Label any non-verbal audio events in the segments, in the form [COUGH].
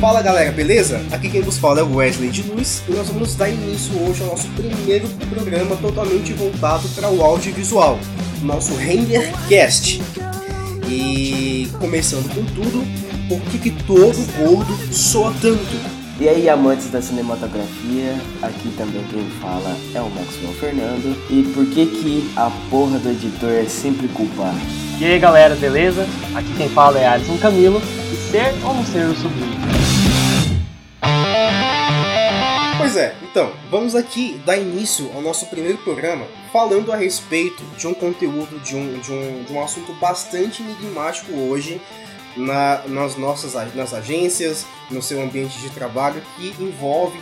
Fala galera, beleza? Aqui quem vos fala é o Wesley de Luz e nós vamos dar início hoje ao nosso primeiro programa totalmente voltado para o audiovisual, nosso Rendercast. E começando com tudo, por que, que todo gordo soa tanto? E aí, amantes da cinematografia, aqui também quem fala é o Maxwell Fernando. E por que que a porra do editor é sempre culpado? E aí galera, beleza? Aqui quem fala é Alisson Camilo e ser ou não ser o sobrinho? É, então, vamos aqui dar início ao nosso primeiro programa falando a respeito de um conteúdo, de um, de um, de um assunto bastante enigmático hoje na, nas nossas nas agências, no seu ambiente de trabalho, que envolve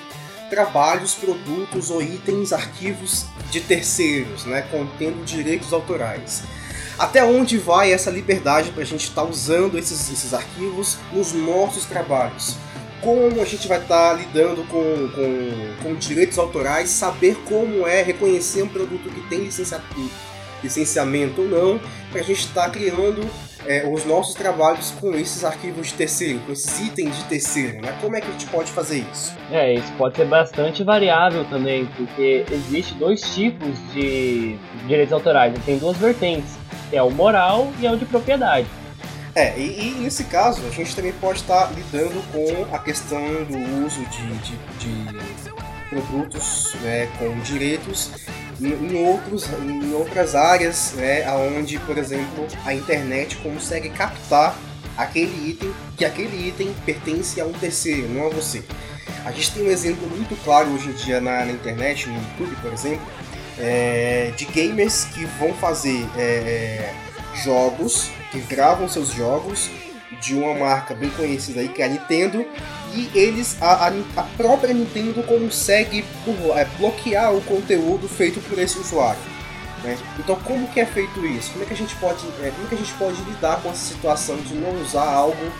trabalhos, produtos ou itens, arquivos de terceiros, né, contendo direitos autorais. Até onde vai essa liberdade para a gente estar tá usando esses, esses arquivos nos nossos trabalhos? Como a gente vai estar tá lidando com, com, com direitos autorais, saber como é reconhecer um produto que tem licenciamento ou não, para a gente estar tá criando é, os nossos trabalhos com esses arquivos de terceiro, com esses itens de terceiro, né? Como é que a gente pode fazer isso? É, isso pode ser bastante variável também, porque existe dois tipos de direitos autorais, tem duas vertentes é o moral e é o de propriedade. É, e, e, nesse caso a gente também pode estar lidando com a questão do uso de, de, de produtos né, com direitos em, em, outros, em outras áreas, né, onde, por exemplo, a internet consegue captar aquele item, que aquele item pertence a um terceiro, não a você. A gente tem um exemplo muito claro hoje em dia na, na internet, no YouTube, por exemplo, é, de gamers que vão fazer é, jogos, que gravam seus jogos de uma marca bem conhecida aí que é a Nintendo e eles a, a, a própria Nintendo consegue é, bloquear o conteúdo feito por esse usuário. Né? Então como que é feito isso? Como é que a gente pode é, como é que a gente pode lidar com essa situação de não usar algo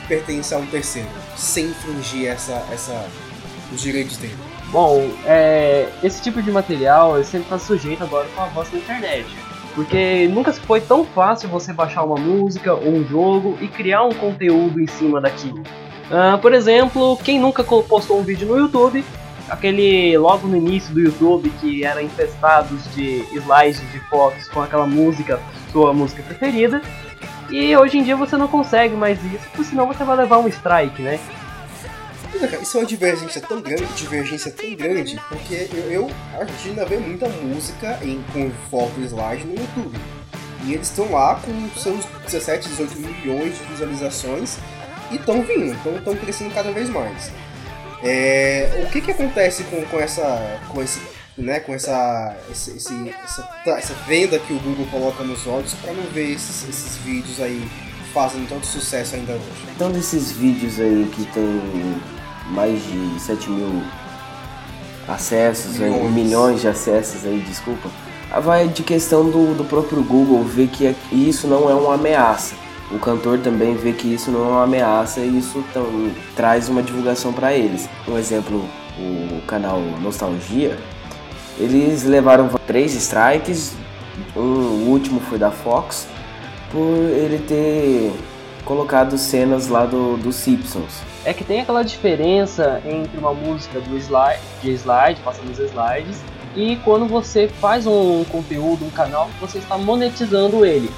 que pertence a um terceiro sem infringir essa, essa os direitos dele? Bom, é, esse tipo de material sempre está sujeito agora com a voz da internet. Porque nunca foi tão fácil você baixar uma música ou um jogo e criar um conteúdo em cima daquilo. Uh, por exemplo, quem nunca postou um vídeo no YouTube, aquele logo no início do YouTube que era infestados de slides de fotos com aquela música, sua música preferida, e hoje em dia você não consegue mais isso, porque senão você vai levar um strike, né? Isso é uma divergência tão grande, divergência tão grande, porque eu, eu a gente ainda vê muita música em, com foto slide no YouTube. E eles estão lá com seus 17, 18 milhões de visualizações e estão vindo, estão crescendo cada vez mais. É, o que, que acontece com, com essa. com esse. Né, com essa, esse, esse, essa, essa venda que o Google coloca nos olhos para não ver esses, esses vídeos aí fazendo tanto sucesso ainda hoje? Então desses vídeos aí que tem mais de 7 mil acessos, milhões. Aí, milhões de acessos aí, desculpa. Vai de questão do, do próprio Google ver que isso não é uma ameaça. O cantor também vê que isso não é uma ameaça e isso tão, traz uma divulgação para eles. Um exemplo, o canal Nostalgia, eles levaram três strikes, um, o último foi da Fox, por ele ter colocado cenas lá do, dos Simpsons é que tem aquela diferença entre uma música do slide, de slide, passando os slides, e quando você faz um conteúdo, um canal, você está monetizando ele.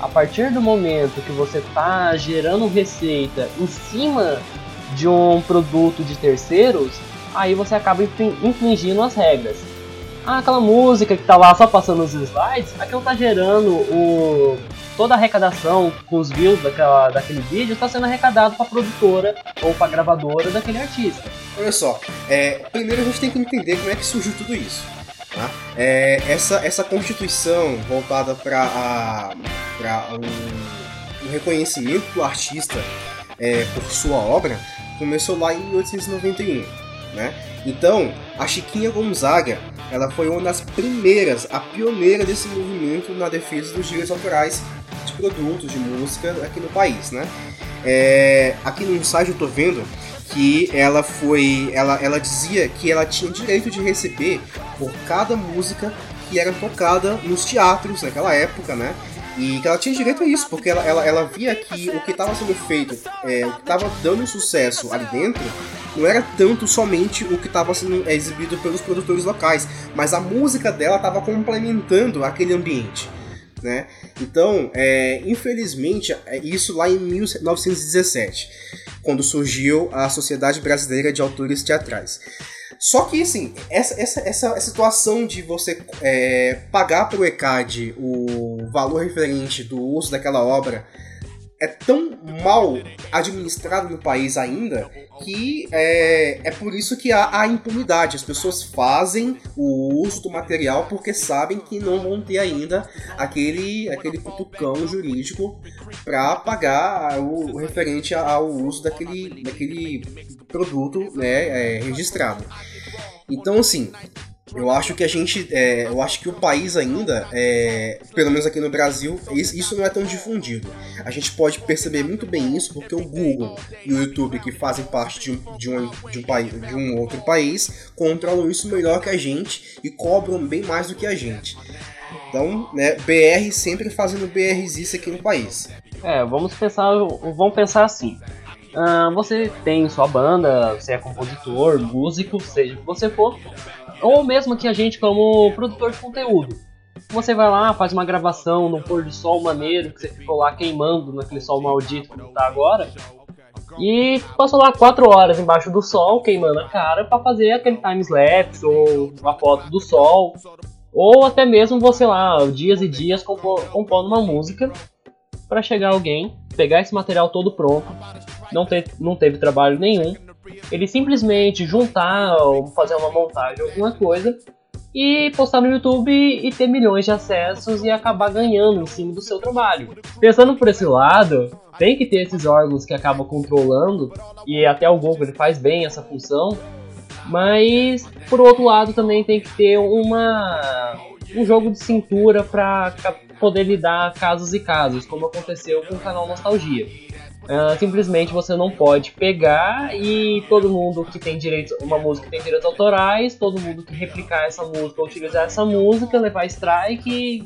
A partir do momento que você está gerando receita em cima de um produto de terceiros, aí você acaba infringindo as regras. Ah, aquela música que está lá só passando os slides, aquilo está gerando o toda a arrecadação com os views daquela, daquele vídeo está sendo arrecadado para a produtora ou para a gravadora daquele artista. Olha só, é, primeiro a gente tem que entender como é que surgiu tudo isso. Tá? É, essa, essa constituição voltada para um, um, reconhecimento do artista é, por sua obra começou lá em 1891. Né? Então, a Chiquinha Gonzaga ela foi uma das primeiras, a pioneira desse movimento na defesa dos direitos autorais de produtos de música aqui no país, né? É, aqui no site eu tô vendo que ela foi, ela, ela dizia que ela tinha direito de receber por cada música que era tocada nos teatros naquela época, né? E que ela tinha direito a isso, porque ela, ela, ela via que o que estava sendo feito, é, o que estava dando sucesso ali dentro, não era tanto somente o que estava sendo exibido pelos produtores locais, mas a música dela estava complementando aquele ambiente. Né? Então, é, infelizmente, é isso lá em 1917, quando surgiu a Sociedade Brasileira de Autores Teatrais. Só que, assim, essa, essa, essa situação de você é, pagar para o ECAD o valor referente do uso daquela obra é tão mal administrado no país ainda que é, é por isso que há a impunidade. As pessoas fazem o uso do material porque sabem que não vão ter ainda aquele, aquele cutucão jurídico para pagar o, referente ao uso daquele, daquele produto né, é, registrado. Então, assim, eu acho que a gente. É, eu acho que o país ainda, é, pelo menos aqui no Brasil, isso não é tão difundido. A gente pode perceber muito bem isso porque o Google e o YouTube, que fazem parte de um, de um, de um, país, de um outro país, controlam isso melhor que a gente e cobram bem mais do que a gente. Então, né, BR sempre fazendo BRs aqui no país. É, vamos pensar, vamos pensar assim. Uh, você tem sua banda, você é compositor, músico, seja o que você for, ou mesmo que a gente como produtor de conteúdo. Você vai lá, faz uma gravação no pôr do sol maneiro, que você ficou lá queimando naquele sol maldito que tá agora, e passou lá 4 horas embaixo do sol, queimando a cara, para fazer aquele time-lapse ou uma foto do sol, ou até mesmo você lá, dias e dias compondo uma música para chegar alguém, pegar esse material todo pronto, não, te, não teve trabalho nenhum, ele simplesmente juntar ou fazer uma montagem, alguma coisa, e postar no YouTube e ter milhões de acessos e acabar ganhando em cima do seu trabalho. Pensando por esse lado, tem que ter esses órgãos que acabam controlando, e até o Google ele faz bem essa função, mas por outro lado também tem que ter uma um jogo de cintura para poder lidar casos e casos, como aconteceu com o canal Nostalgia. Uh, simplesmente você não pode pegar e todo mundo que tem direitos, uma música tem direitos autorais, todo mundo que replicar essa música ou utilizar essa música, levar strike e,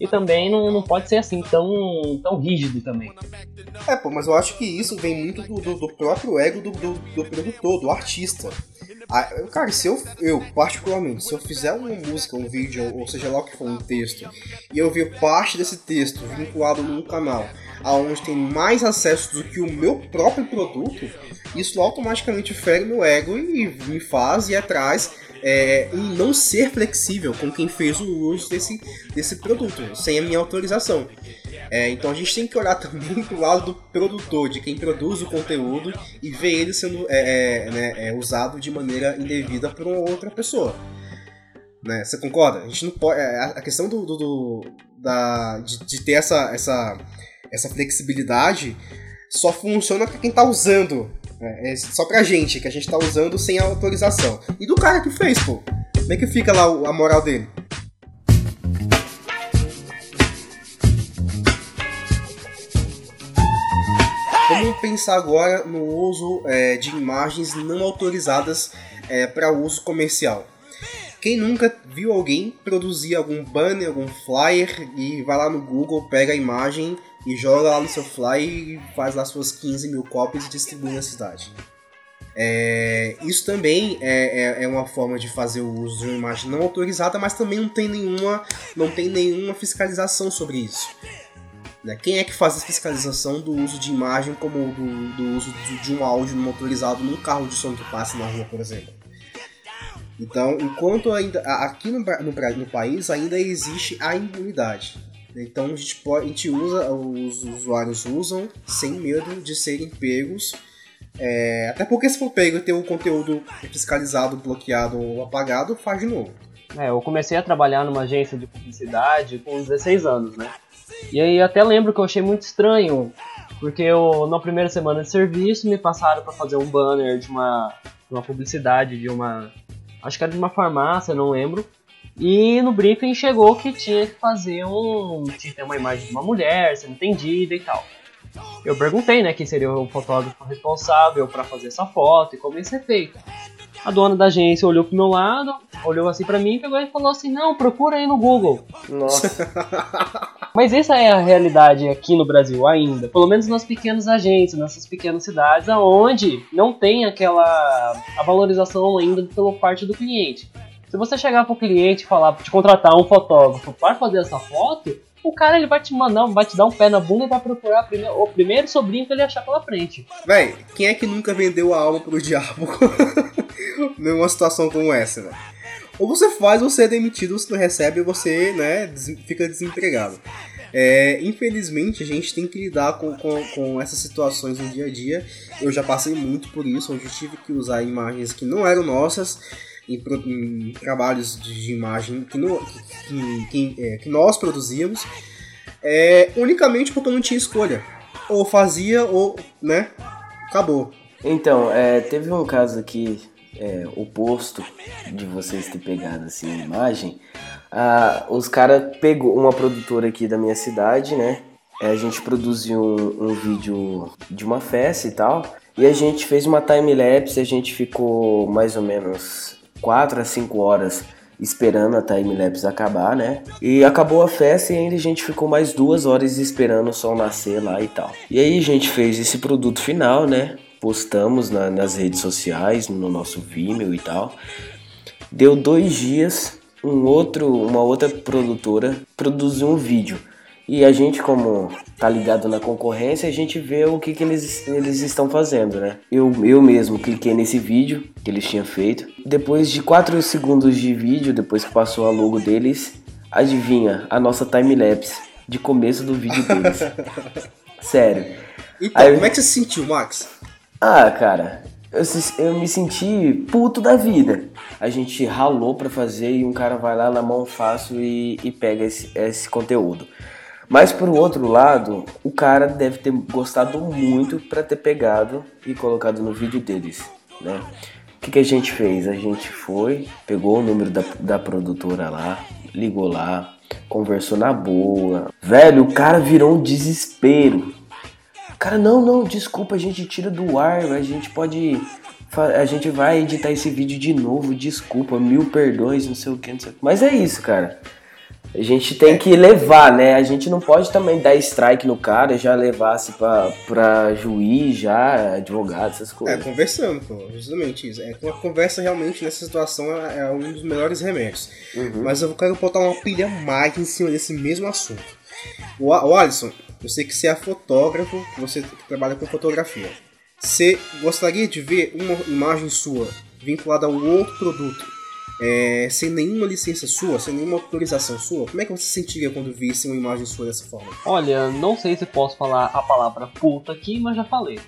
e também não, não pode ser assim tão, tão rígido também. É, pô, mas eu acho que isso vem muito do, do, do próprio ego do, do, do, produtor, do artista. Ah, cara, se eu, eu, particularmente, se eu fizer uma música, um vídeo, ou seja lá o que for, um texto, e eu ver parte desse texto vinculado num canal aonde tem mais acesso do que o meu próprio produto, isso automaticamente fere meu ego e me faz ir atrás é, em não ser flexível com quem fez o uso desse, desse produto, sem a minha autorização. É, então a gente tem que olhar [LAUGHS] também pro lado do produtor, de quem produz o conteúdo e ver ele sendo é, é, né, é, usado de maneira indevida por outra pessoa. Né? Você concorda? A gente não pode. É, a questão do, do, do da, de, de, ter essa, essa essa flexibilidade só funciona para quem tá usando. Né? É só pra gente, que a gente tá usando sem autorização. E do cara que fez, pô. Como é que fica lá a moral dele? Vamos pensar agora no uso é, de imagens não autorizadas é, para uso comercial. Quem nunca viu alguém produzir algum banner, algum flyer e vai lá no Google, pega a imagem e joga lá no seu fly e faz lá suas 15 mil cópias e distribui na cidade. É, isso também é, é, é, uma forma de fazer o uso de uma imagem não autorizada, mas também não tem nenhuma, não tem nenhuma fiscalização sobre isso. Né? Quem é que faz a fiscalização do uso de imagem como do, do uso de um áudio motorizado num carro de som que passa na rua, por exemplo? Então, enquanto ainda aqui no, no, no país ainda existe a impunidade. Então a gente, pode, a gente usa, os usuários usam sem medo de serem pegos. É, até porque se for pego e ter o conteúdo fiscalizado, bloqueado ou apagado, faz de novo. É, eu comecei a trabalhar numa agência de publicidade com 16 anos, né? E aí até lembro que eu achei muito estranho, porque eu, na primeira semana de serviço me passaram para fazer um banner de uma, uma publicidade de uma. Acho que era de uma farmácia, não lembro. E no briefing chegou que tinha que fazer um. tinha que ter uma imagem de uma mulher sendo entendida e tal. Eu perguntei, né, quem seria o fotógrafo responsável para fazer essa foto e como isso é feito. A dona da agência olhou pro meu lado, olhou assim para mim, pegou e falou assim: "Não, procura aí no Google". Nossa. [LAUGHS] Mas essa é a realidade aqui no Brasil ainda, pelo menos nas pequenas agências, nessas pequenas cidades, aonde não tem aquela a valorização ainda pela parte do cliente. Se você chegar para o cliente e falar, te contratar um fotógrafo para fazer essa foto, o cara ele vai te mandar, vai te dar um pé na bunda e vai procurar o primeiro sobrinho que ele achar pela frente. Véi, quem é que nunca vendeu a alma pro diabo [LAUGHS] numa situação como essa, velho? Ou você faz, você é demitido, você não recebe, você, né, fica desempregado. É, infelizmente, a gente tem que lidar com, com, com, essas situações no dia a dia. Eu já passei muito por isso, onde tive que usar imagens que não eram nossas em, em trabalhos de imagem que, no, que, que, é, que nós produzíamos, é, unicamente porque eu não tinha escolha. Ou fazia, ou, né, acabou. Então, é, teve um caso aqui, é, oposto de vocês ter pegado assim a imagem. Ah, os caras pegou uma produtora aqui da minha cidade, né? É, a gente produziu um, um vídeo de uma festa e tal. E a gente fez uma time lapse, a gente ficou mais ou menos 4 a 5 horas esperando a time-lapse acabar, né? E acabou a festa e ainda a gente ficou mais duas horas esperando o sol nascer lá e tal. E aí a gente fez esse produto final, né? Postamos na, nas redes sociais, no nosso Vimeo e tal. Deu dois dias, um outro, uma outra produtora produziu um vídeo e a gente, como tá ligado na concorrência, a gente vê o que, que eles, eles estão fazendo, né? Eu, eu mesmo cliquei nesse vídeo que eles tinham feito. Depois de 4 segundos de vídeo, depois que passou a logo deles, adivinha a nossa time-lapse de começo do vídeo deles. [LAUGHS] Sério. Então, Aí, como é que você se sentiu, Max? Ah, cara, eu, eu, me senti puto da vida. A gente ralou para fazer e um cara vai lá na mão fácil e, e pega esse, esse conteúdo. Mas por outro lado, o cara deve ter gostado muito para ter pegado e colocado no vídeo deles, né? O que, que, a gente fez? A gente foi, pegou o número da, da produtora lá, ligou lá, conversou na boa. Velho, o cara virou um desespero. Cara, não, não, desculpa, a gente tira do ar, a gente pode. A gente vai editar esse vídeo de novo, desculpa, mil perdões, não sei o que, não sei o que. Mas é isso, cara. A gente tem que levar, né? A gente não pode também dar strike no cara, já levar-se pra, pra juiz, já, advogado, essas é, coisas. É, conversando, pô, justamente isso. É, uma conversa realmente nessa situação é, é um dos melhores remédios. Uhum. Mas eu quero botar uma pilha mais em cima desse mesmo assunto. O, o Alisson, eu sei que você é fotógrafo, você trabalha com fotografia. Você gostaria de ver uma imagem sua vinculada a um outro produto é, sem nenhuma licença sua, sem nenhuma autorização sua, como é que você se sentiria quando visse uma imagem sua dessa forma? Olha, não sei se posso falar a palavra puta aqui, mas já falei.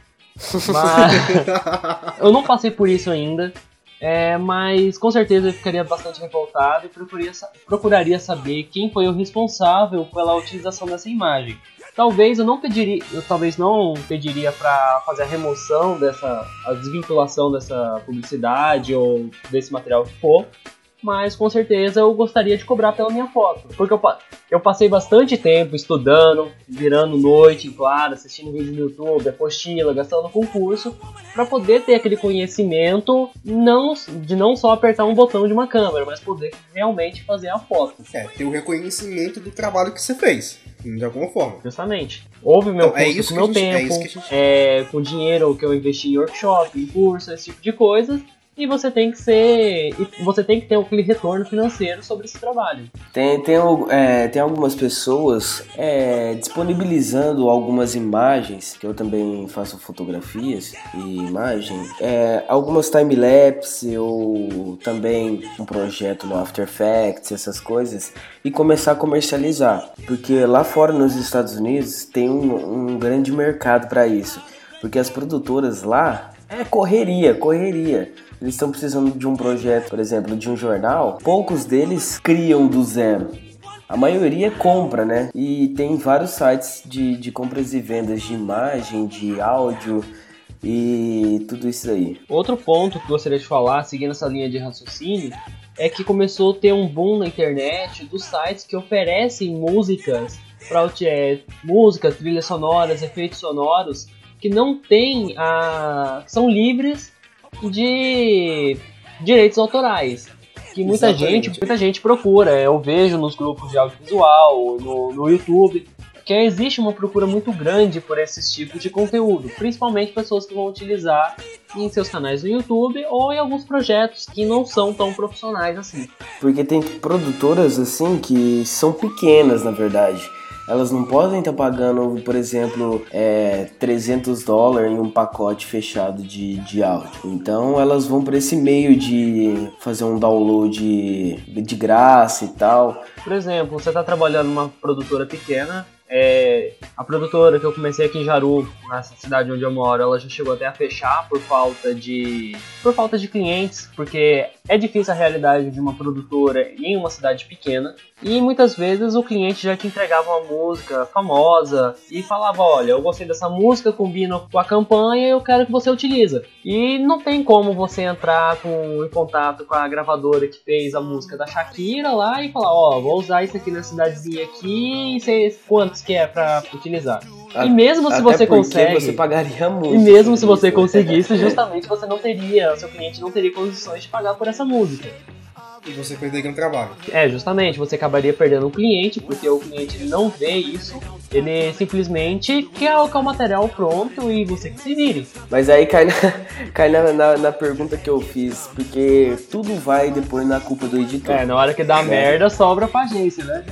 Mas [LAUGHS] eu não passei por isso ainda. É, mas com certeza eu ficaria bastante revoltado e procuraria, procuraria saber quem foi o responsável pela utilização dessa imagem. Talvez eu não pediria, eu talvez não pediria para fazer a remoção dessa, a desvinculação dessa publicidade ou desse material que for, mas com certeza eu gostaria de cobrar pela minha foto, porque eu, eu passei bastante tempo estudando, virando noite, claro, assistindo vídeos no YouTube, apostila, gastando concurso, para poder ter aquele conhecimento não, de não só apertar um botão de uma câmera, mas poder realmente fazer a foto. É, ter o reconhecimento do trabalho que você fez de alguma forma. Justamente. Houve meu então, é curso é com meu gente, tempo, é é, com dinheiro que eu investi em workshop, em curso, esse tipo de coisa e você tem que ser. você tem que ter aquele retorno financeiro sobre esse trabalho. Tem, tem, é, tem algumas pessoas é, disponibilizando algumas imagens, que eu também faço fotografias e imagem, é, algumas time-lapse ou também um projeto no After Effects, essas coisas, e começar a comercializar. Porque lá fora nos Estados Unidos tem um, um grande mercado para isso. Porque as produtoras lá é correria, correria eles estão precisando de um projeto, por exemplo, de um jornal, poucos deles criam do zero. A maioria compra, né? E tem vários sites de, de compras e vendas de imagem, de áudio e tudo isso aí. Outro ponto que gostaria de falar, seguindo essa linha de raciocínio, é que começou a ter um boom na internet dos sites que oferecem músicas para é, músicas, trilhas sonoras, efeitos sonoros que não tem a que são livres de direitos autorais. que muita gente, muita gente procura. Eu vejo nos grupos de audiovisual, no, no YouTube, que existe uma procura muito grande por esses tipos de conteúdo, principalmente pessoas que vão utilizar em seus canais no YouTube ou em alguns projetos que não são tão profissionais assim. Porque tem produtoras assim que são pequenas, na verdade elas não podem estar tá pagando, por exemplo, é, 300 dólares em um pacote fechado de, de áudio. Então elas vão para esse meio de fazer um download de graça e tal. Por exemplo, você está trabalhando numa produtora pequena, é, a produtora que eu comecei aqui em Jaru, nessa cidade onde eu moro, ela já chegou até a fechar por falta de por falta de clientes, porque é difícil a realidade de uma produtora em uma cidade pequena. E muitas vezes o cliente já te entregava uma música famosa e falava: Olha, eu gostei dessa música, combina com a campanha e eu quero que você utilize. E não tem como você entrar com, em contato com a gravadora que fez a música da Shakira lá e falar: Ó, oh, vou usar isso aqui na cidadezinha aqui e sei quantos que é pra utilizar. A, e mesmo se você consegue. você pagaria muito. E mesmo se você conseguisse, [LAUGHS] justamente você não teria, seu cliente não teria condições de pagar por essa música e você perderia um trabalho. É, justamente, você acabaria perdendo um cliente, porque o cliente ele não vê isso, ele simplesmente quer o material pronto e você que se vire. Mas aí cai, na, [LAUGHS] cai na, na, na, pergunta que eu fiz, porque tudo vai depois na culpa do editor. É, na hora que dá é. merda, sobra pra agência, né?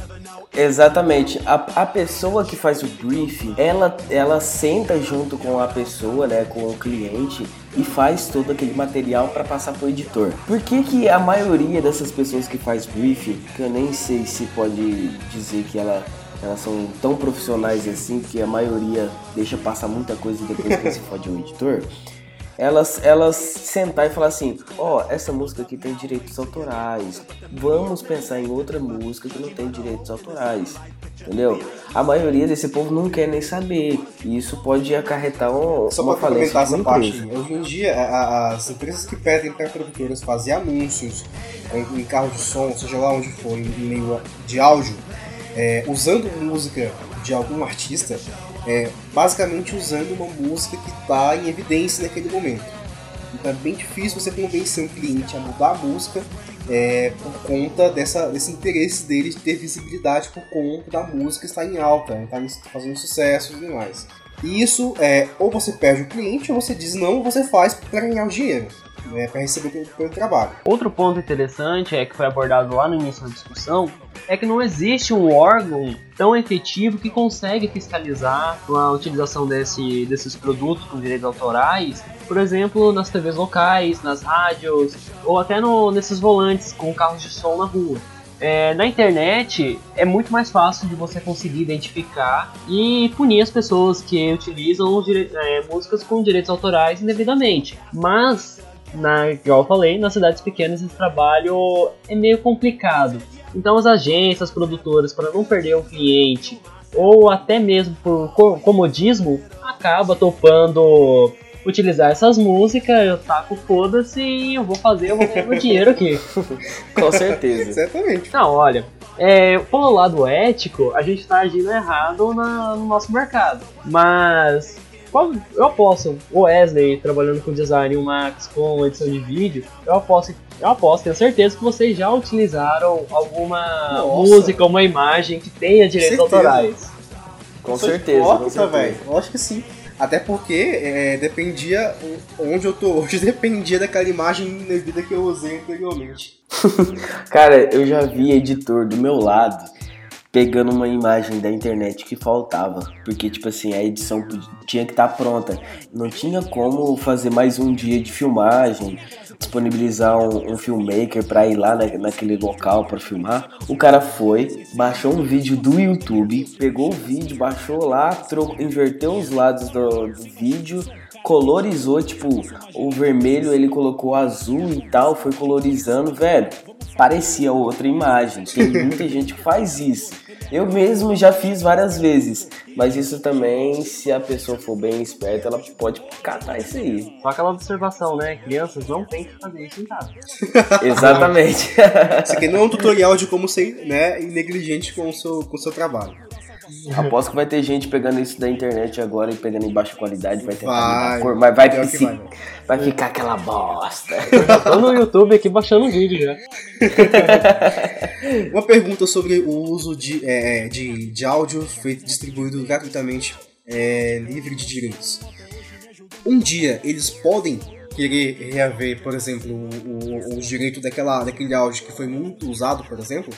Exatamente. A, a pessoa que faz o briefing, ela, ela senta junto com a pessoa, né, com o cliente e faz todo aquele material para passar pro editor. Por que, que a maioria dessas pessoas que faz briefing, que eu nem sei se pode dizer que ela, elas são tão profissionais assim, que a maioria deixa passar muita coisa depois que [LAUGHS] se fode o editor, elas, elas sentar e falar assim: ó, oh, essa música aqui tem direitos autorais, vamos pensar em outra música que não tem direitos autorais. Entendeu? A maioria desse povo não quer nem saber. E isso pode acarretar um, Só uma falência essa parte. Hoje em dia, as empresas que pedem para produtoras fazer anúncios em carro de som, seja lá onde for, em meio de áudio, é, usando música de algum artista, é, basicamente usando uma música que está em evidência naquele momento. Então é bem difícil você convencer um cliente a mudar a música é, por conta dessa, desse interesse dele de ter visibilidade por conta da música estar em alta, estar tá fazendo sucesso e tudo mais. E isso é ou você perde o cliente ou você diz não, você faz para ganhar o dinheiro né, para receber pelo, pelo trabalho. Outro ponto interessante é que foi abordado lá no início da discussão é que não existe um órgão tão efetivo que consegue fiscalizar a utilização desse, desses produtos com direitos autorais, por exemplo, nas TVs locais, nas rádios ou até no, nesses volantes com carros de som na rua. É, na internet é muito mais fácil de você conseguir identificar e punir as pessoas que utilizam é, músicas com direitos autorais indevidamente. Mas na, igual eu falei, nas cidades pequenas esse trabalho é meio complicado. Então as agências, as produtoras, para não perder o cliente, ou até mesmo por comodismo, acaba topando utilizar essas músicas, eu taco foda-se e eu vou fazer, eu vou ganhar meu dinheiro aqui. [LAUGHS] Com certeza. Exatamente. Não, olha, é, pelo lado ético, a gente está agindo errado na, no nosso mercado. Mas eu aposto, o Wesley trabalhando com design, o Max com edição de vídeo, eu aposto, eu aposto, tenho certeza que vocês já utilizaram alguma Nossa. música, uma imagem que tenha direitos autorais. Com certeza, com certeza. velho. Acho que sim. Até porque é, dependia, onde eu tô hoje, [LAUGHS] dependia daquela imagem indevida que eu usei anteriormente. [LAUGHS] Cara, eu já vi editor do meu lado pegando uma imagem da internet que faltava, porque tipo assim, a edição tinha que estar tá pronta. Não tinha como fazer mais um dia de filmagem, disponibilizar um, um filmmaker para ir lá na, naquele local para filmar. O cara foi, baixou um vídeo do YouTube, pegou o vídeo, baixou lá, trocou, inverteu os lados do, do vídeo, colorizou, tipo, o vermelho ele colocou azul e tal, foi colorizando, velho. Parecia outra imagem. Tem muita gente que faz isso. Eu mesmo já fiz várias vezes, mas isso também, se a pessoa for bem esperta, ela pode catar isso aí. Só aquela observação, né? Crianças não tem que fazer isso em casa. [LAUGHS] Exatamente. isso aqui não é um tutorial de como ser né, negligente com o seu, com o seu trabalho. Aposto que vai ter gente pegando isso da internet agora e pegando em baixa qualidade, vai tentar Vai. cor, mas vai, Pior que fici- vai, vai ficar aquela bosta. [LAUGHS] Tô no YouTube aqui baixando o vídeo já. Uma pergunta sobre o uso de, é, de, de áudio feito distribuído gratuitamente, é, livre de direitos. Um dia eles podem querer reaver, por exemplo, o, o, o direito daquela, daquele áudio que foi muito usado, por exemplo.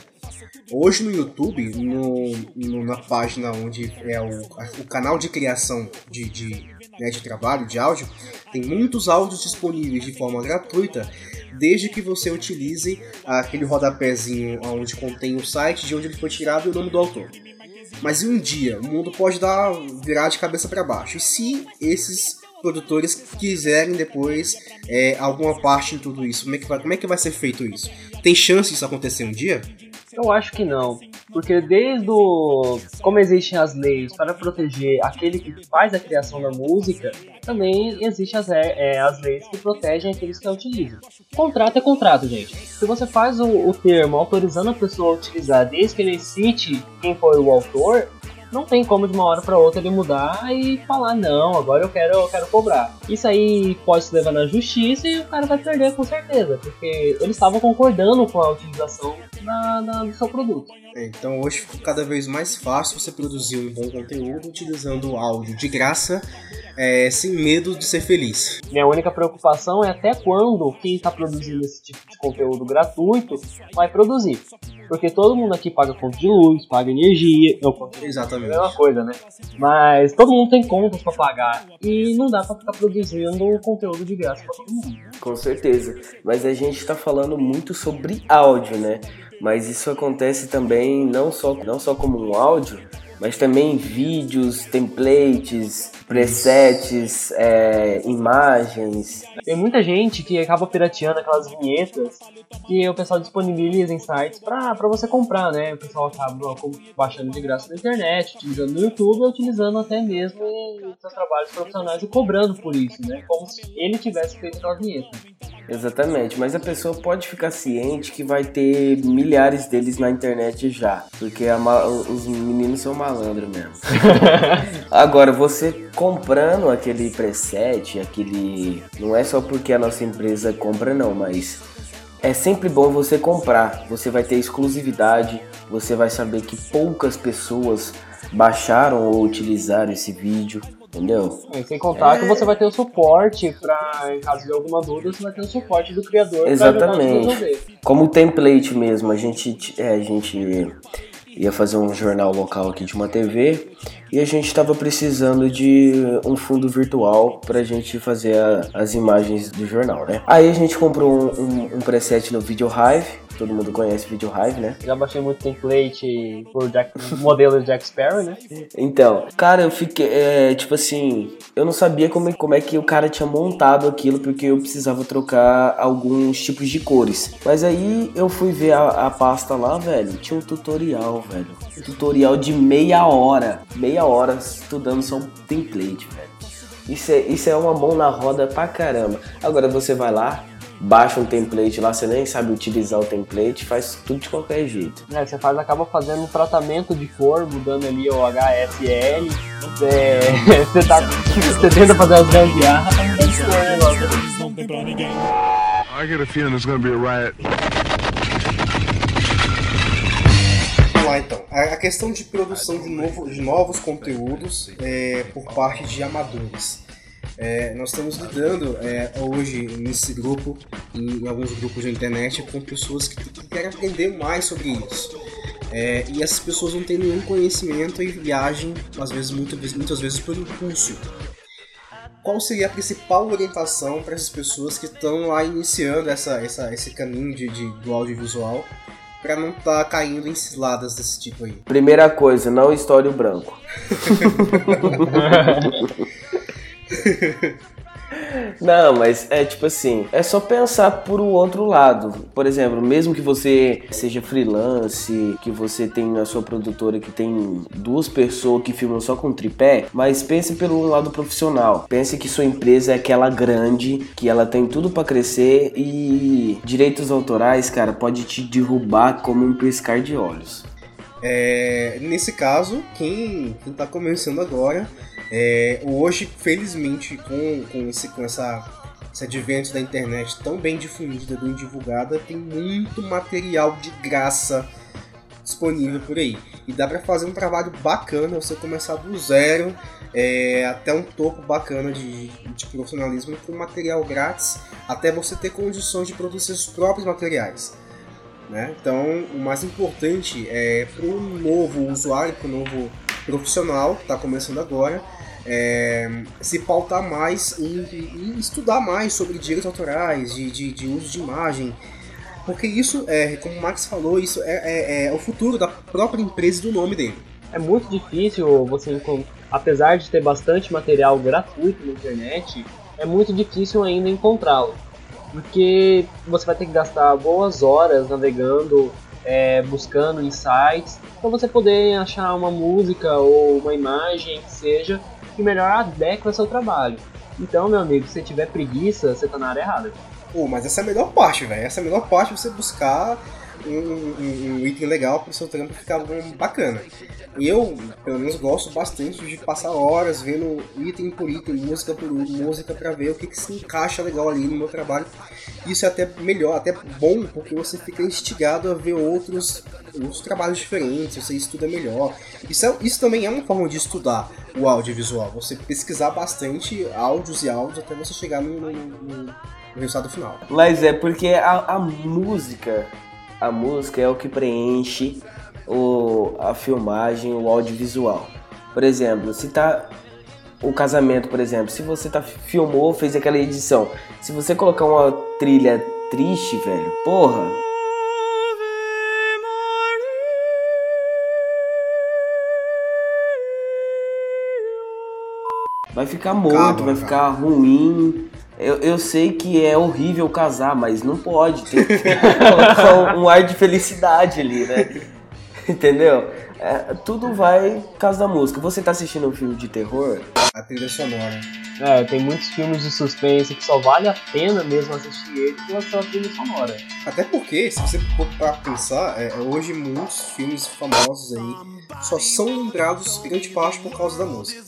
Hoje no YouTube, no, no- na página onde é o, o canal de criação de, de, né, de trabalho, de áudio, tem muitos áudios disponíveis de forma gratuita, desde que você utilize aquele rodapézinho onde contém o site de onde ele foi tirado e o nome do autor. Mas um dia, o mundo pode dar virar de cabeça para baixo. E se esses produtores quiserem depois é, alguma parte em tudo isso, como é, que vai, como é que vai ser feito isso? Tem chance disso acontecer um dia? Eu acho que não. Porque desde o. Como existem as leis para proteger aquele que faz a criação da música, também existem as, re- é, as leis que protegem aqueles que a utilizam. Contrato é contrato, gente. Se você faz o, o termo autorizando a pessoa a utilizar desde que ele cite quem foi o autor, não tem como de uma hora para outra ele mudar e falar, não, agora eu quero, eu quero cobrar. Isso aí pode se levar na justiça e o cara vai perder com certeza, porque eles estavam concordando com a utilização na, na- do seu produto. É, Então hoje ficou cada vez mais fácil você produzir um bom conteúdo utilizando o áudio de graça, é, sem medo de ser feliz. Minha única preocupação é até quando quem está produzindo esse tipo de conteúdo gratuito vai produzir. Porque todo mundo aqui paga conta de luz, paga energia, eu conto é a Exatamente. mesma coisa, né? Mas todo mundo tem contas pra pagar e não dá pra ficar produzindo conteúdo de graça pra todo mundo. Com certeza. Mas a gente tá falando muito sobre áudio, né? Mas isso acontece também não só, não só como um áudio, mas também vídeos, templates, presets, é, imagens. Tem muita gente que acaba pirateando aquelas vinhetas que o pessoal disponibiliza em sites pra você comprar, né? O pessoal acaba baixando de graça na internet, utilizando no YouTube, ou utilizando até mesmo em seus trabalhos profissionais e cobrando por isso, né? Como se ele tivesse feito aquela vinheta. Exatamente, mas a pessoa pode ficar ciente que vai ter milhares deles na internet já, porque a os meninos são malandros mesmo. [LAUGHS] Agora, você comprando aquele preset, aquele. Não é só porque a nossa empresa compra, não, mas é sempre bom você comprar. Você vai ter exclusividade, você vai saber que poucas pessoas baixaram ou utilizaram esse vídeo, entendeu? E sem contar que você vai ter o suporte pra, em caso de alguma dúvida, você vai ter o suporte do criador pra Exatamente. resolver. Como template mesmo, a gente, é, a gente ia fazer um jornal local aqui de uma TV e a gente estava precisando de um fundo virtual para a gente fazer a- as imagens do jornal, né? Aí a gente comprou um, um, um preset no Video Hive, todo mundo conhece Video Hive, né? Já baixei muito template por Jack, modelo de Jack Sparrow, né? Então, cara, eu fiquei, é, tipo assim, eu não sabia como, é- como é que o cara tinha montado aquilo, porque eu precisava trocar alguns tipos de cores. Mas aí eu fui ver a, a pasta lá, velho, tinha um tutorial, velho. Um tutorial de meia hora, meia hora estudando só um template, velho. Isso é, isso é uma mão na roda pra caramba. Agora você vai lá, baixa um template lá, você nem sabe utilizar o template, faz tudo de qualquer jeito. É, você faz, acaba fazendo um tratamento de cor, mudando ali o HSL. É, [LAUGHS] você, tá, você tenta fazer as gambiarras pra mudar de cor o negócio. something pra ninguém. I get a feeling there's gonna be a riot. Vamos lá então. A a questão de produção de, novo- de novos conteúdos é, por parte de amadores. É, nós estamos lidando é, hoje nesse grupo, em, em alguns grupos da internet, com pessoas que, que querem aprender mais sobre isso. É, e essas pessoas não têm nenhum conhecimento e viagem, às vezes, muito- muitas vezes por impulso. Qual seria a principal orientação para essas pessoas que estão lá iniciando essa, essa, esse caminho de, de- do audiovisual para não estar caindo em ciladas desse tipo aí? Primeira coisa, não estoure o branco. [LAUGHS] [LAUGHS] [LAUGHS] Não, mas é tipo assim, é só pensar por o outro lado. Por exemplo, mesmo que você seja freelance, que você tem a sua produtora que tem duas pessoas que filmam só com tripé, mas pense pelo lado profissional. Pense que sua empresa é aquela grande, que ela tem tudo pra crescer e direitos autorais, cara, pode te derrubar como um piscar de olhos. É, nesse caso, quem, quem tá começando agora, é, hoje, felizmente, com, com, esse, com essa, esse advento da internet tão bem difundida, bem divulgada, tem muito material de graça disponível por aí. E dá para fazer um trabalho bacana, você começar do zero é, até um topo bacana de, de profissionalismo com material grátis, até você ter condições de produzir seus próprios materiais. Né? Então, o mais importante é para o novo usuário, para o novo profissional que está começando agora, é, se pautar mais e, estudar mais sobre direitos autorais, de, de, de uso de imagem, porque isso, é, como o Max falou, isso é, é, é, o futuro da própria empresa e do nome dele. É muito difícil você apesar de ter bastante material gratuito na internet, é muito difícil ainda encontrá-lo. Porque você vai ter que gastar boas horas navegando, é, buscando sites, para você poder achar uma música ou uma imagem que seja que melhor adequa ao seu trabalho. Então, meu amigo, se tiver preguiça, você tá na área errada. Pô, mas essa é a melhor parte, velho. Essa é a melhor parte você buscar um, um, item legal pro seu trampo ficar bacana. Eu, pelo menos, gosto bastante de passar horas vendo item por item, música por música, para ver o que, que se encaixa legal ali no meu trabalho. Isso é até melhor, até bom, porque você fica instigado a ver outros, outros trabalhos diferentes, você estuda melhor. Isso, é, isso também é uma forma de estudar o audiovisual, você pesquisar bastante áudios e áudios até você chegar no, no, no o resultado final. Mas é porque a, a música, a música é o que preenche o, a filmagem, o audiovisual. Por exemplo, se tá o casamento, por exemplo, se você tá filmou, fez aquela edição, se você colocar uma trilha triste, velho, porra, vai ficar morto, vai ficar ruim. Eu, eu sei que é horrível casar, mas não pode. Tem que colocar um ar de felicidade ali, né? [LAUGHS] Entendeu? É, tudo vai por causa da música. Você tá assistindo um filme de terror? A trilha sonora. É, tem muitos filmes de suspense que só vale a pena mesmo assistir ele pela sua trilha sonora. Até porque, se você for pra pensar, é, hoje muitos filmes famosos aí só são lembrados grande parte por causa da música.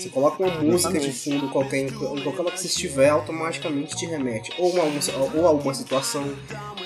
Você coloca uma música de fundo qualquer, em qualquer lugar que você estiver, automaticamente te remete ou a, ou a alguma situação,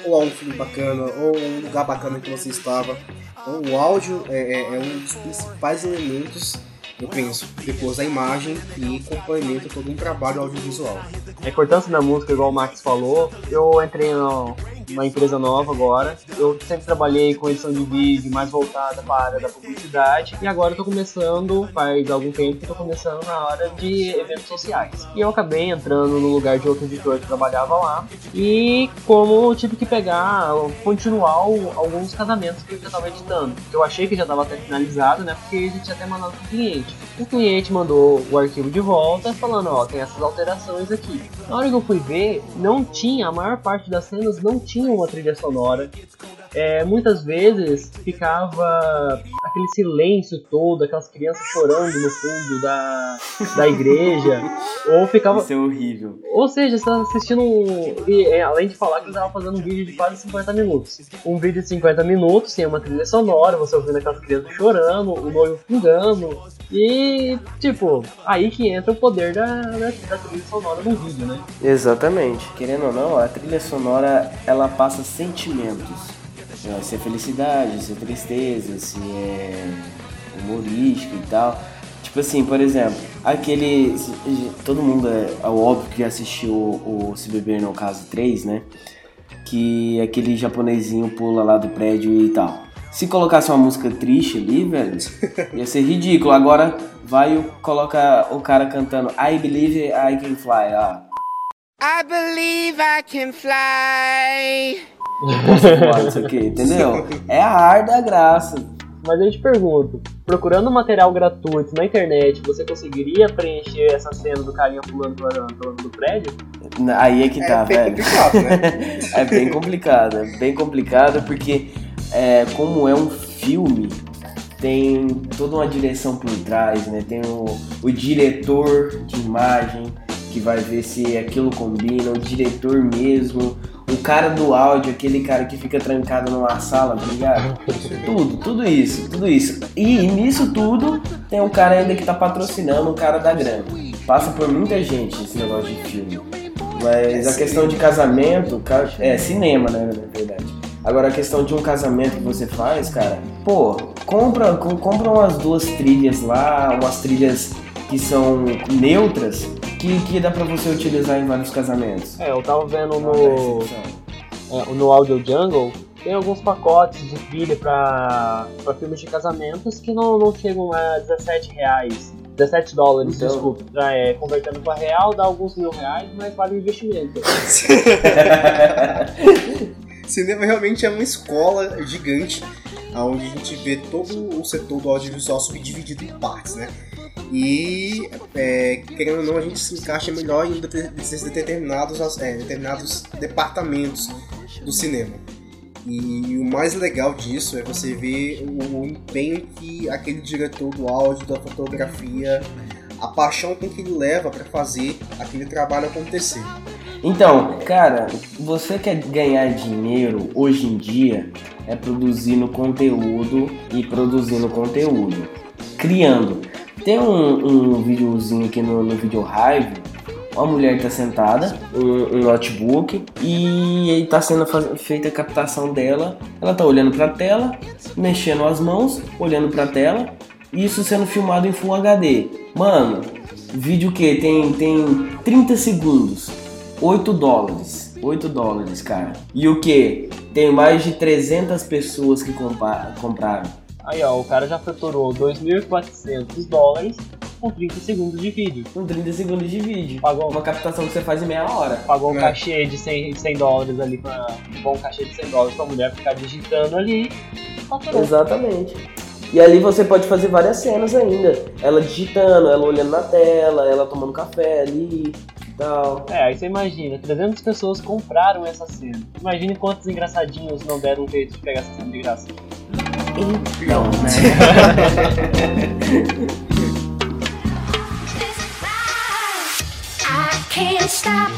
ou a um filme bacana, ou a um lugar bacana que você estava. Então o áudio é, é, é um dos principais elementos eu penso, depois da imagem e complementa todo um trabalho audiovisual. A importância da música, igual o Max falou, eu entrei no, uma empresa nova agora. Eu sempre trabalhei com edição de vídeo mais voltada para a área da publicidade e agora eu tô começando, faz algum tempo que tô começando na área de eventos sociais. E eu acabei entrando no lugar de outro editor que trabalhava lá e como eu tive que pegar, continuar alguns casamentos que eu já estava editando. Eu achei que já estava até finalizado, né, porque a gente tinha até mandado pro cliente. O cliente mandou o arquivo de volta falando, ó, tem essas alterações aqui. Na hora que eu fui ver, não tinha, a maior parte das cenas não tinha tinha uma trilha sonora. É, muitas vezes ficava aquele silêncio todo, aquelas crianças chorando no fundo da, da igreja. ou ficava. Isso é horrível. Ou seja, você estava assistindo. E, é, além de falar que ele estava fazendo um vídeo de quase 50 minutos. Um vídeo de 50 minutos tem uma trilha sonora, você ouvindo aquelas crianças chorando, o noivo fungando. E, tipo, aí que entra o poder da, da, da trilha sonora no vídeo, né? Exatamente. Querendo ou não, a trilha sonora ela passa sentimentos se é felicidade, se é tristeza, se é humorístico e tal. Tipo assim, por exemplo, aquele. Todo mundo é, é óbvio que assistiu o, o Se Beber no Caso 3, né? Que aquele japonesinho pula lá do prédio e tal. Se colocasse uma música triste ali, velho, [LAUGHS] ia ser ridículo. Agora vai e coloca o cara cantando I Believe I Can Fly. Ah. I believe I can fly o que, entendeu? É a ar da graça. Mas eu te pergunto, procurando material gratuito na internet, você conseguiria preencher essa cena do carinha pulando pulando do prédio? Aí é que tá, é velho. Complicado, né? [LAUGHS] é bem complicado, é bem complicado porque é, como é um filme, tem toda uma direção por trás, né? Tem o, o diretor de imagem que vai ver se aquilo combina, o diretor mesmo, o cara do áudio, aquele cara que fica trancado numa sala, tá ligado? tudo, tudo isso, tudo isso. E nisso tudo tem um cara ainda que tá patrocinando o cara da grana. Passa por muita gente esse negócio de filme. Mas a questão de casamento, é cinema, né, na verdade. Agora a questão de um casamento que você faz, cara, pô, compra, compra umas duas trilhas lá, umas trilhas que são neutras, que, que dá pra você utilizar em vários casamentos. É, eu tava vendo no, é, no Audio Jungle, tem alguns pacotes de trilha pra, pra filmes de casamentos que não, não chegam a 17 reais. 17 dólares, então... desculpa. É, convertendo para real dá alguns mil reais, mas vale o investimento. [LAUGHS] [LAUGHS] Cinema realmente é uma escola gigante, onde a gente vê todo o setor do audiovisual subdividido em partes, né? E, é, querendo ou não, a gente se encaixa melhor em determinados, é, determinados departamentos do cinema. E o mais legal disso é você ver o empenho que aquele diretor do áudio, da fotografia, a paixão com que ele leva para fazer aquele trabalho acontecer. Então, cara, você quer ganhar dinheiro hoje em dia é produzindo conteúdo e produzindo conteúdo, criando. Tem um, um videozinho aqui no, no Video uma mulher está sentada, um, um, notebook, e está sendo feita a captação dela. Ela está olhando para a tela, mexendo as mãos, olhando para a tela, isso sendo filmado em Full HD. Mano, vídeo que tem, tem 30 segundos, 8 dólares. 8 dólares, cara. E o que? Tem mais de 300 pessoas que compraram. Aí, ó, o cara já faturou 2.400 dólares com 30 segundos de vídeo. Com 30 segundos de vídeo. Pagou uma captação que você faz em meia hora. Pagou um é. cachê de 100, 100 dólares ali, pra, um bom cachê de 100 dólares pra mulher ficar digitando ali. Faturou. Exatamente. E ali você pode fazer várias cenas ainda. Ela digitando, ela olhando na tela, ela tomando café ali e tal. É, aí você imagina, 300 pessoas compraram essa cena. Imagine quantos engraçadinhos não deram um jeito de pegar essa cena de graça. Então, né? can't stop,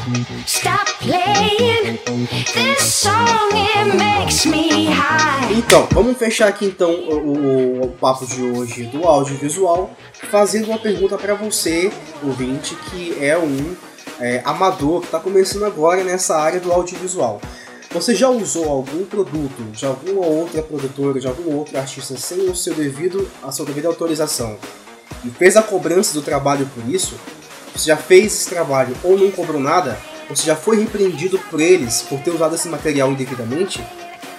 stop playing this song. It makes me high. Então, vamos fechar aqui então o, o, o papo de hoje do audiovisual, fazendo uma pergunta para você, ouvinte, que é um é, amador que está começando agora nessa área do audiovisual. Você já usou algum produto de alguma outra produtora, de algum outro artista sem o seu devido, a sua devida autorização e fez a cobrança do trabalho por isso? Você já fez esse trabalho ou não cobrou nada? Você já foi repreendido por eles por ter usado esse material indevidamente?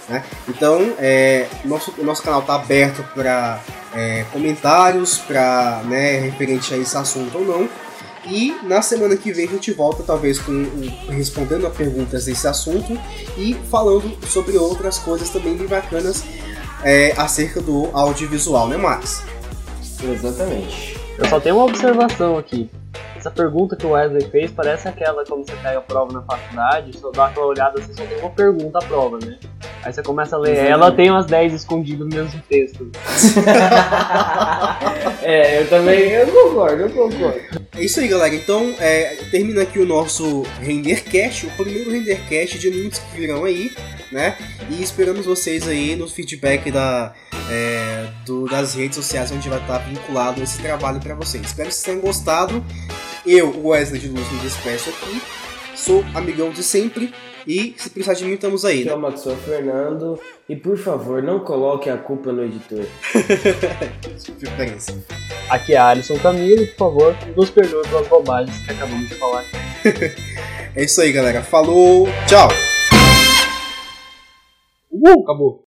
Né? Então, é, nosso, o nosso canal está aberto para é, comentários, para né, referente a esse assunto ou não. E na semana que vem a gente volta, talvez, com respondendo a perguntas desse assunto e falando sobre outras coisas também bem bacanas é, acerca do audiovisual, né, Max? Exatamente. Eu só tenho uma observação aqui. Essa pergunta que o Wesley fez parece aquela quando você pega a prova na faculdade, só dá aquela olhada, você só tem uma pergunta à prova, né? Aí você começa a ler Exatamente. ela, tem umas 10 escondidas no mesmo texto. [LAUGHS] é, eu também eu concordo, eu concordo. É isso aí, galera. Então, é, termina aqui o nosso Rendercast, o primeiro Rendercast de muitos que virão aí, né? E esperamos vocês aí no feedback da, é, do, das redes sociais onde vai estar vinculado esse trabalho para vocês. Espero que vocês tenham gostado. Eu, Wesley de Luz, me despeço aqui. Sou amigão de sempre. E se precisar de mim, estamos aí. Né? Chama que sou Fernando. E por favor, não coloque a culpa no editor. Aqui é Alisson Camilo. Por favor, nos perdoe pelas bobagens que acabamos de falar. [LAUGHS] é isso aí, galera. Falou. Tchau. Uh, acabou.